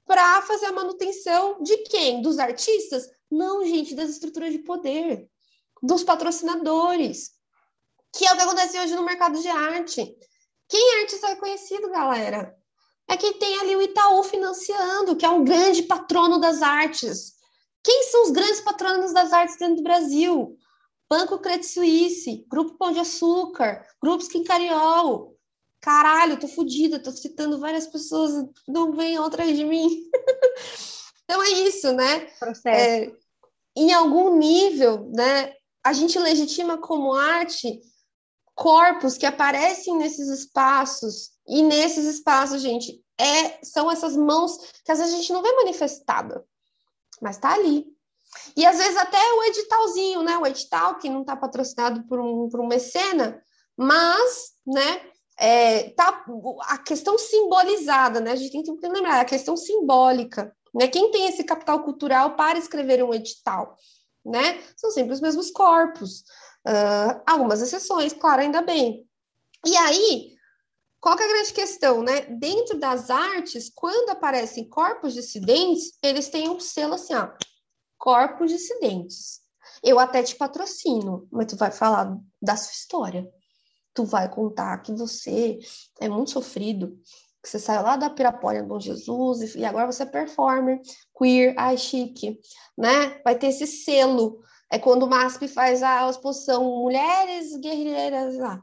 para fazer a manutenção de quem? Dos artistas? Não, gente, das estruturas de poder, dos patrocinadores, que é o que acontece hoje no mercado de arte. Quem é artista reconhecido, galera? É quem tem ali o Itaú financiando, que é um grande patrono das artes. Quem são os grandes patronos das artes dentro do Brasil? Banco Credit Suisse, Grupo Pão de Açúcar, Grupo Skin Cariol. caralho, tô fodida, tô citando várias pessoas, não venham atrás de mim. então é isso, né? É, em algum nível, né, a gente legitima como arte corpos que aparecem nesses espaços, e nesses espaços, gente, é, são essas mãos que às vezes a gente não vê manifestada, mas tá ali. E às vezes até o editalzinho, né? O edital que não está patrocinado por um, por mecena, mas, né? É, tá a questão simbolizada, né? A gente tem que lembrar a questão simbólica, né? Quem tem esse capital cultural para escrever um edital, né? São sempre os mesmos corpos. Uh, algumas exceções, claro, ainda bem. E aí, qual que é a grande questão, né? Dentro das artes, quando aparecem corpos dissidentes, eles têm um selo assim, ó, corpos dissidentes. Eu até te patrocino, mas tu vai falar da sua história. Tu vai contar que você é muito sofrido, que você saiu lá da Pirapolha Bom Jesus e agora você é performer, queer, ai chique, né? Vai ter esse selo. É quando o MASP faz a exposição Mulheres Guerreiras lá.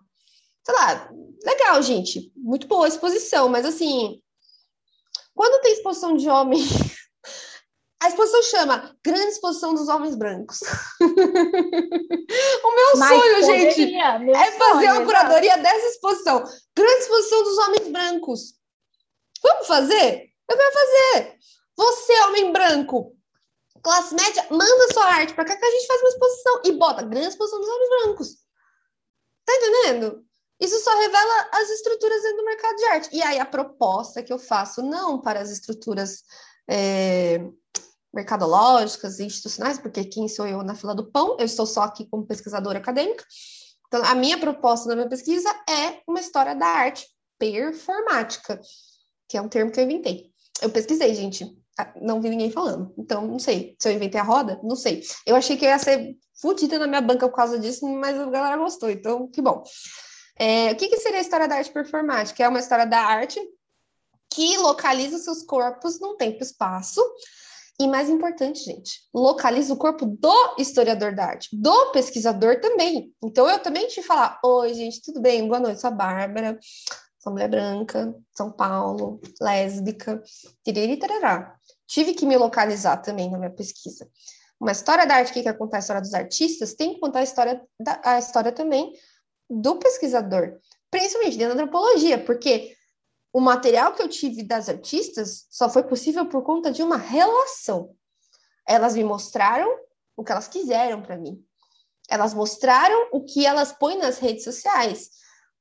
Sei lá, legal, gente. Muito boa a exposição, mas assim, quando tem exposição de homem A exposição chama Grande Exposição dos Homens Brancos. o meu Mas sonho, poderia, gente, é fazer sonho, a curadoria dessa exposição. Grande Exposição dos Homens Brancos. Vamos fazer? Eu quero fazer. Você, homem branco, classe média, manda sua arte para cá que a gente faz uma exposição e bota Grande Exposição dos Homens Brancos. Tá entendendo? Isso só revela as estruturas dentro do mercado de arte. E aí a proposta que eu faço, não para as estruturas é, mercadológicas e institucionais, porque quem sou eu na fila do pão? Eu estou só aqui como pesquisadora acadêmica. Então, a minha proposta da minha pesquisa é uma história da arte performática, que é um termo que eu inventei. Eu pesquisei, gente, não vi ninguém falando. Então, não sei. Se eu inventei a roda, não sei. Eu achei que ia ser fodida na minha banca por causa disso, mas a galera gostou, então que bom. É, o que, que seria a história da arte performática? É uma história da arte que localiza seus corpos num tempo e espaço e mais importante, gente, localiza o corpo do historiador da arte, do pesquisador também. Então, eu também te falar: Oi, gente, tudo bem? Boa noite, sou a Bárbara, sou mulher branca, São Paulo, lésbica, tarará. Tive que me localizar também na minha pesquisa. Uma história da arte que quer contar a história dos artistas tem que contar a história, da, a história também do pesquisador, principalmente dentro da antropologia, porque o material que eu tive das artistas só foi possível por conta de uma relação. Elas me mostraram o que elas quiseram para mim. Elas mostraram o que elas põem nas redes sociais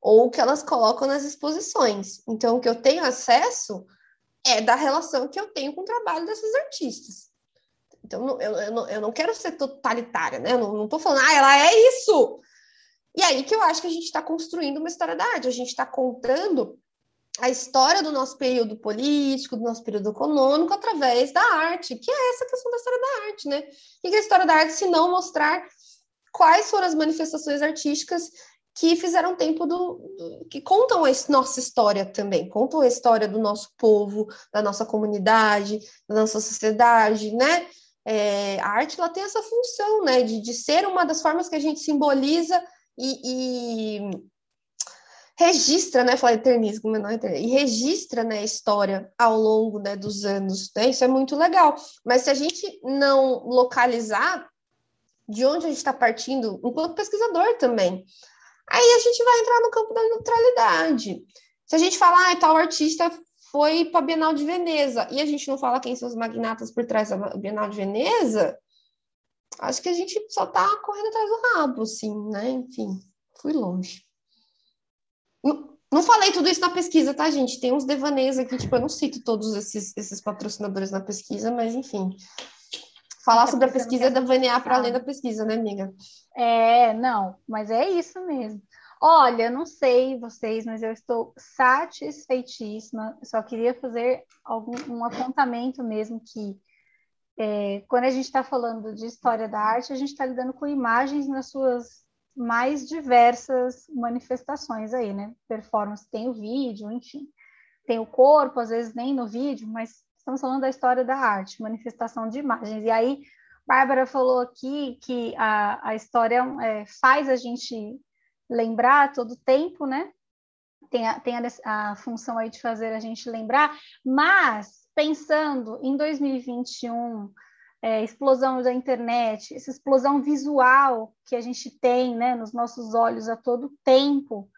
ou o que elas colocam nas exposições. Então, o que eu tenho acesso é da relação que eu tenho com o trabalho dessas artistas. Então, eu, eu, não, eu não quero ser totalitária, né? Eu não estou falando, ah, ela é isso. E aí que eu acho que a gente está construindo uma história da arte, a gente está contando a história do nosso período político, do nosso período econômico, através da arte, que é essa questão da história da arte, né? E que é a história da arte, se não mostrar quais foram as manifestações artísticas que fizeram tempo do, do, que contam a nossa história também, contam a história do nosso povo, da nossa comunidade, da nossa sociedade, né? É, a arte ela tem essa função, né, de, de ser uma das formas que a gente simboliza e, e registra, né, falar eternismo, não é eternismo, e registra, né, a história ao longo, né, dos anos, né, isso é muito legal, mas se a gente não localizar de onde a gente está partindo, enquanto pesquisador também, aí a gente vai entrar no campo da neutralidade. Se a gente falar, ah, tal artista foi para a Bienal de Veneza, e a gente não fala quem são os magnatas por trás da Bienal de Veneza, acho que a gente só está correndo atrás do rabo, assim, né, enfim, fui longe. Não, falei tudo isso na pesquisa, tá, gente? Tem uns devaneios aqui, tipo, eu não cito todos esses, esses patrocinadores na pesquisa, mas enfim. Falar sobre a pesquisa é devanear para além da pesquisa, né, amiga? É, não, mas é isso mesmo. Olha, não sei vocês, mas eu estou satisfeitíssima. Só queria fazer algum, um apontamento mesmo que é, quando a gente está falando de história da arte, a gente está lidando com imagens nas suas mais diversas manifestações aí, né? Performance tem o vídeo, enfim, tem o corpo, às vezes nem no vídeo, mas estamos falando da história da arte, manifestação de imagens. E aí, Bárbara falou aqui que a, a história é, faz a gente lembrar todo tempo, né? tem, a, tem a, a função aí de fazer a gente lembrar, mas pensando em 2021, é, explosão da internet, essa explosão visual que a gente tem né, nos nossos olhos a todo tempo,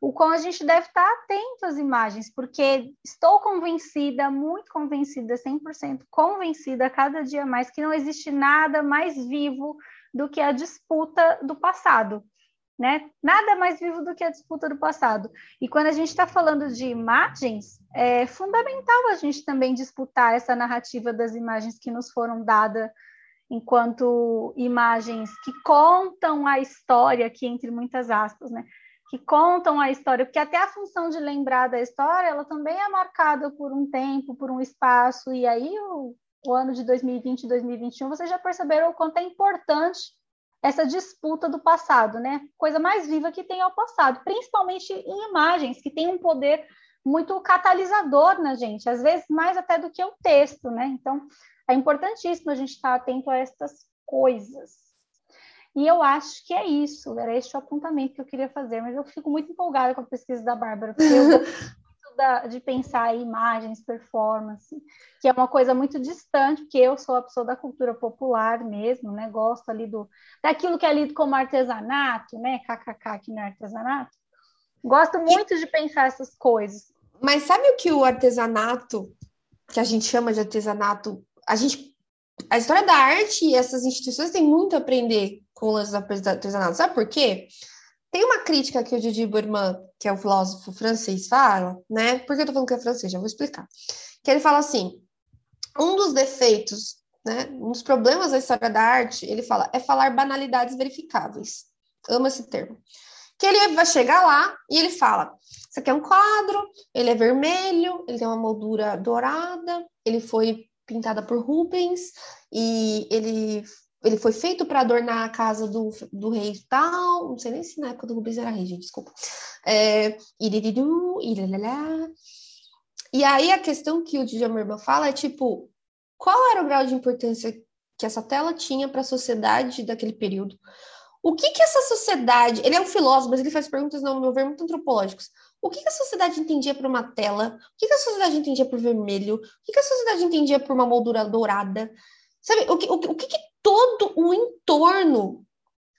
o qual a gente deve estar atento às imagens, porque estou convencida, muito convencida, 100% convencida cada dia mais, que não existe nada mais vivo do que a disputa do passado. Né? Nada mais vivo do que a disputa do passado. E quando a gente está falando de imagens, é fundamental a gente também disputar essa narrativa das imagens que nos foram dadas enquanto imagens que contam a história, aqui entre muitas aspas, né? Que contam a história, porque até a função de lembrar da história, ela também é marcada por um tempo, por um espaço, e aí o, o ano de 2020 e 2021, vocês já perceberam o quanto é importante essa disputa do passado, né? Coisa mais viva que tem ao passado, principalmente em imagens, que tem um poder muito catalisador na gente, às vezes mais até do que o texto, né? Então, é importantíssimo a gente estar atento a essas coisas. E eu acho que é isso, era este o apontamento que eu queria fazer, mas eu fico muito empolgada com a pesquisa da Bárbara, porque eu gosto muito da, de pensar em imagens, performance, que é uma coisa muito distante, porque eu sou a pessoa da cultura popular mesmo, né? Gosto ali do daquilo que é lido como artesanato, né? KKK aqui no artesanato. Gosto muito de pensar essas coisas. Mas sabe o que o artesanato, que a gente chama de artesanato, a gente a história da arte e essas instituições têm muito a aprender com o lance do artesanato. Sabe por quê? Tem uma crítica que o Didi Bourman, que é o filósofo francês, fala, né? Por que eu tô falando que é francês? Já vou explicar. Que ele fala assim: um dos defeitos, né? Um dos problemas da história da arte, ele fala, é falar banalidades verificáveis. Amo esse termo. Que ele vai chegar lá e ele fala: Isso aqui é um quadro, ele é vermelho, ele tem uma moldura dourada, ele foi pintada por Rubens e ele ele foi feito para adornar a casa do, do rei tal, não sei nem se na época do Rubens era rei, gente, desculpa. É, E aí a questão que o Djamerman fala é tipo, qual era o grau de importância que essa tela tinha para a sociedade daquele período? O que que essa sociedade, ele é um filósofo, mas ele faz perguntas, no meu ver, muito antropológicas. O que, que a sociedade entendia por uma tela? O que, que a sociedade entendia por vermelho? O que, que a sociedade entendia por uma moldura dourada? Sabe, o que, o, o que, que todo o entorno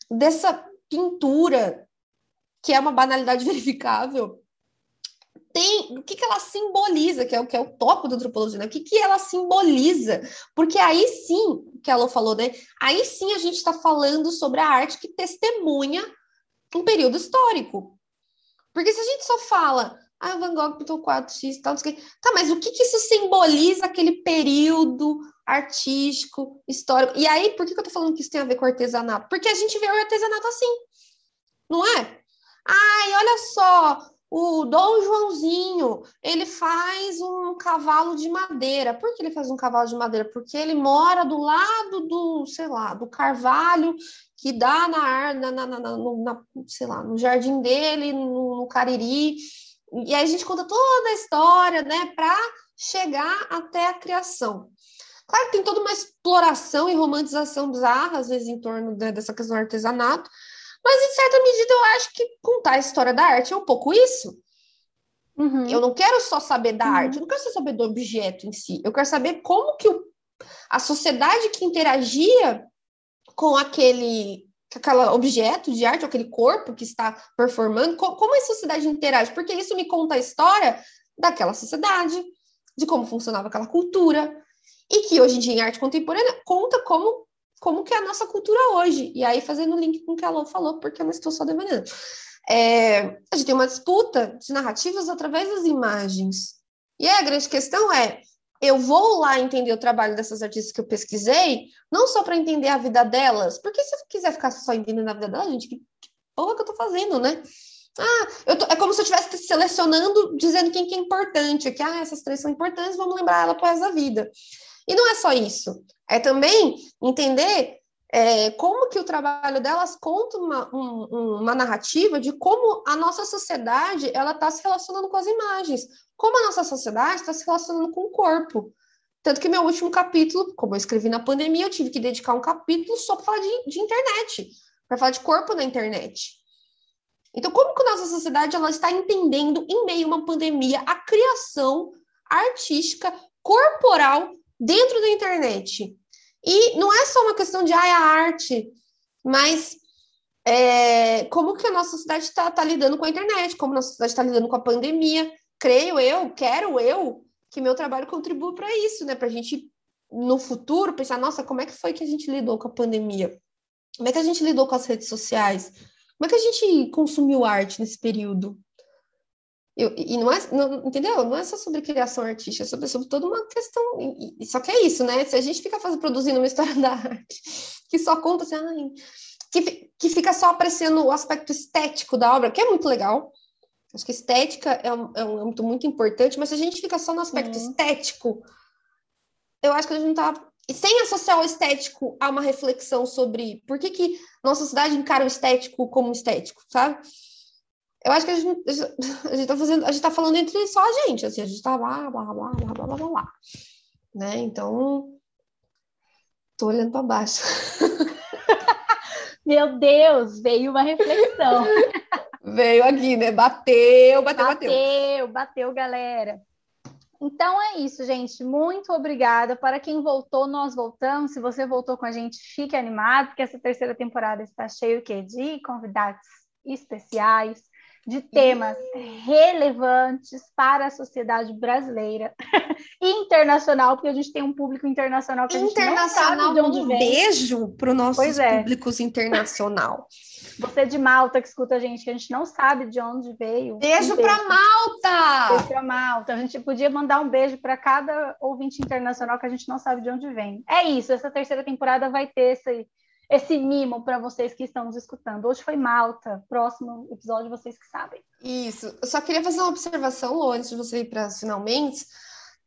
dessa pintura, que é uma banalidade verificável, tem, o que, que ela simboliza, que é o que é o toque da antropologia, né? O que, que ela simboliza? Porque aí sim, que ela falou, né? Aí sim a gente está falando sobre a arte que testemunha um período histórico. Porque se a gente só fala, ah, Van Gogh pintou 4x e tal. Tá, mas o que, que isso simboliza aquele período artístico, histórico? E aí, por que, que eu tô falando que isso tem a ver com artesanato? Porque a gente vê o artesanato assim, não é? Ai, olha só, o Dom Joãozinho, ele faz um cavalo de madeira. Por que ele faz um cavalo de madeira? Porque ele mora do lado do, sei lá, do carvalho que dá na, na, na, na, na sei lá, no jardim dele, no, no Cariri. E aí a gente conta toda a história, né, para chegar até a criação. Claro que tem toda uma exploração e romantização bizarra, às vezes, em torno né, dessa questão do artesanato, mas, em certa medida, eu acho que contar a história da arte é um pouco isso. Uhum. Eu não quero só saber da uhum. arte, eu não quero só saber do objeto em si. Eu quero saber como que o, a sociedade que interagia com aquele aquele objeto de arte, aquele corpo que está performando, como, como a sociedade interage, porque isso me conta a história daquela sociedade, de como funcionava aquela cultura, e que hoje em dia em arte contemporânea conta como como que é a nossa cultura hoje. E aí, fazendo link com o que a Lô falou, porque eu não estou só devanando. É, a gente tem uma disputa de narrativas através das imagens. E aí, a grande questão é: eu vou lá entender o trabalho dessas artistas que eu pesquisei, não só para entender a vida delas, porque se eu quiser ficar só entendendo a vida delas, gente, que, que porra que eu tô fazendo, né? Ah, eu tô, é como se eu estivesse selecionando, dizendo quem que é importante, que ah, essas três são importantes, vamos lembrar ela por da vida. E não é só isso. É também entender é, como que o trabalho delas conta uma, um, uma narrativa de como a nossa sociedade ela está se relacionando com as imagens, como a nossa sociedade está se relacionando com o corpo. Tanto que meu último capítulo, como eu escrevi na pandemia, eu tive que dedicar um capítulo só para falar de, de internet, para falar de corpo na internet. Então, como que a nossa sociedade ela está entendendo, em meio a uma pandemia, a criação artística, corporal, dentro da internet? E não é só uma questão de ah, a arte, mas é, como que a nossa sociedade está tá lidando com a internet, como a nossa sociedade está lidando com a pandemia. Creio eu, quero eu, que meu trabalho contribua para isso, né? Para a gente, no futuro, pensar, nossa, como é que foi que a gente lidou com a pandemia? Como é que a gente lidou com as redes sociais? Como é que a gente consumiu arte nesse período? Eu, e não é, não, entendeu? Não é só sobre criação artística, é sobre, sobre toda uma questão. E, só que é isso, né? Se a gente fica fazendo, produzindo uma história da arte que só conta assim, ai, que, que fica só aparecendo o aspecto estético da obra, que é muito legal. Acho que estética é um, é um âmbito muito importante, mas se a gente fica só no aspecto uhum. estético, eu acho que a gente não tá. E sem associar o estético a uma reflexão sobre por que, que nossa sociedade encara o estético como estético, sabe? Eu acho que a gente, a gente tá fazendo, a gente tá falando entre só a gente, assim, a gente tá lá, blá, blá, blá, blá, blá, blá, blá. Né? Então, tô olhando para baixo. Meu Deus, veio uma reflexão. veio aqui, né? Bateu, bateu, bateu. Bateu, bateu, galera. Então é isso, gente. Muito obrigada. Para quem voltou, nós voltamos. Se você voltou com a gente, fique animado, porque essa terceira temporada está cheia de convidados especiais de temas relevantes para a sociedade brasileira e internacional, porque a gente tem um público internacional que a gente não sabe de onde um vem. beijo para os nossos é. públicos internacional. Você de Malta que escuta a gente, que a gente não sabe de onde veio. Beijo, um beijo. para Malta! Beijo para Malta. A gente podia mandar um beijo para cada ouvinte internacional que a gente não sabe de onde vem. É isso, essa terceira temporada vai ter esse esse mimo para vocês que estão nos escutando. Hoje foi Malta, próximo episódio vocês que sabem. Isso. Eu só queria fazer uma observação, Lô, antes de você ir para finalmente,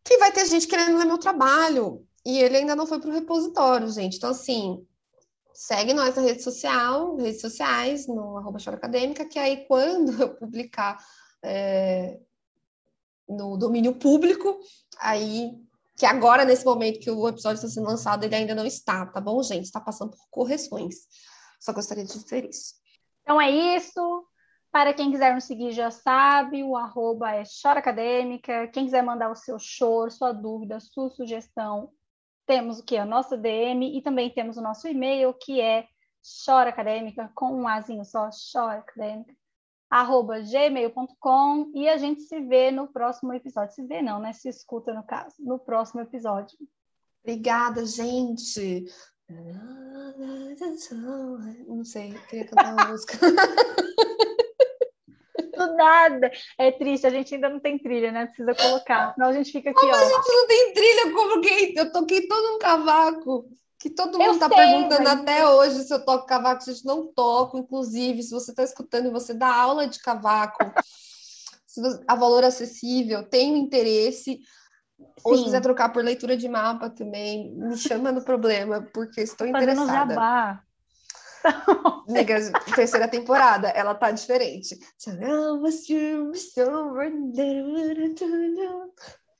que vai ter gente querendo ler meu trabalho e ele ainda não foi para o repositório, gente. Então, assim, segue nós na rede social, redes sociais, no arroba Acadêmica, que aí quando eu publicar é, no domínio público, aí que agora, nesse momento que o episódio está sendo lançado, ele ainda não está, tá bom, gente? Está passando por correções. Só gostaria de dizer isso. Então é isso. Para quem quiser nos seguir, já sabe, o arroba é Chora Acadêmica. Quem quiser mandar o seu choro, sua dúvida, sua sugestão, temos o que? A nossa DM e também temos o nosso e-mail, que é Chora Acadêmica, com um azinho só, Chora Acadêmica, arroba gmail.com e a gente se vê no próximo episódio. Se vê não, né? Se escuta no caso, no próximo episódio. Obrigada, gente. Não sei, queria cantar uma música. Do nada. É triste, a gente ainda não tem trilha, né? Precisa colocar. Senão a gente fica aqui, como ó. a gente não tem trilha? Eu coloquei, eu toquei todo um cavaco que todo mundo está perguntando mas... até hoje se eu toco cavaco, gente não toco, inclusive, se você está escutando e você dá aula de cavaco, se a valor acessível, tem interesse, Sim. ou se quiser trocar por leitura de mapa também, me chama no problema, porque estou Fazendo interessada. Jabá. Nega, terceira temporada, ela tá diferente.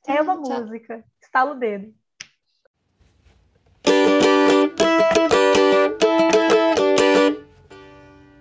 É uma música. Estala o dedo.